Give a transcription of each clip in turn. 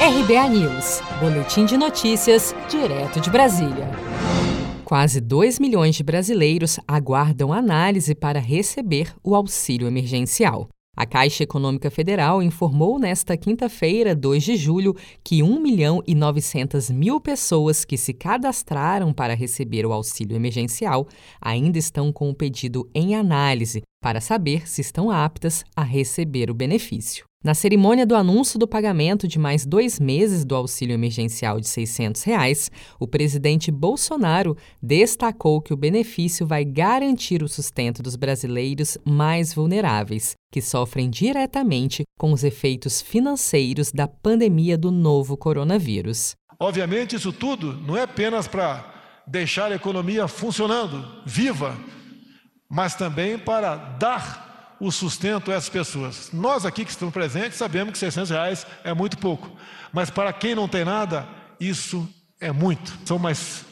RBA News, Boletim de Notícias, direto de Brasília. Quase 2 milhões de brasileiros aguardam análise para receber o auxílio emergencial. A Caixa Econômica Federal informou nesta quinta-feira, 2 de julho, que 1 milhão e 900 mil pessoas que se cadastraram para receber o auxílio emergencial ainda estão com o pedido em análise para saber se estão aptas a receber o benefício. Na cerimônia do anúncio do pagamento de mais dois meses do auxílio emergencial de 600 reais, o presidente Bolsonaro destacou que o benefício vai garantir o sustento dos brasileiros mais vulneráveis, que sofrem diretamente com os efeitos financeiros da pandemia do novo coronavírus. Obviamente, isso tudo não é apenas para deixar a economia funcionando, viva, mas também para dar o sustento a essas pessoas. Nós aqui que estamos presentes sabemos que 600 reais é muito pouco, mas para quem não tem nada, isso é muito. São mais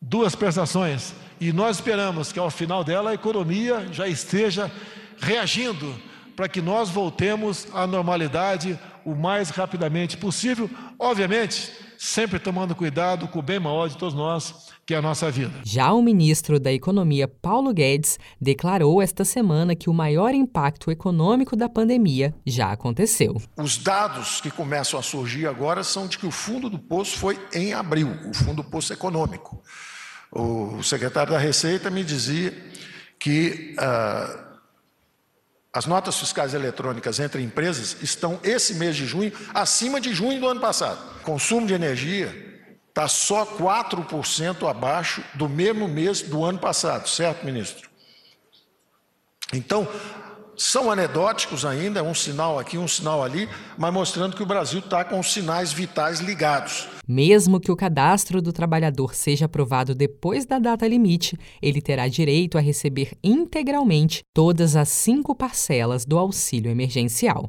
duas prestações e nós esperamos que ao final dela a economia já esteja reagindo para que nós voltemos à normalidade o mais rapidamente possível, obviamente, sempre tomando cuidado com o bem maior de todos nós, que é a nossa vida. Já o ministro da Economia, Paulo Guedes, declarou esta semana que o maior impacto econômico da pandemia já aconteceu. Os dados que começam a surgir agora são de que o fundo do poço foi em abril, o fundo do poço econômico. O secretário da Receita me dizia que. Uh, as notas fiscais eletrônicas entre empresas estão, esse mês de junho, acima de junho do ano passado. Consumo de energia está só 4% abaixo do mesmo mês do ano passado, certo, ministro? Então, são anedóticos ainda, um sinal aqui, um sinal ali, mas mostrando que o Brasil está com os sinais vitais ligados. Mesmo que o cadastro do trabalhador seja aprovado depois da data limite, ele terá direito a receber integralmente todas as cinco parcelas do auxílio emergencial.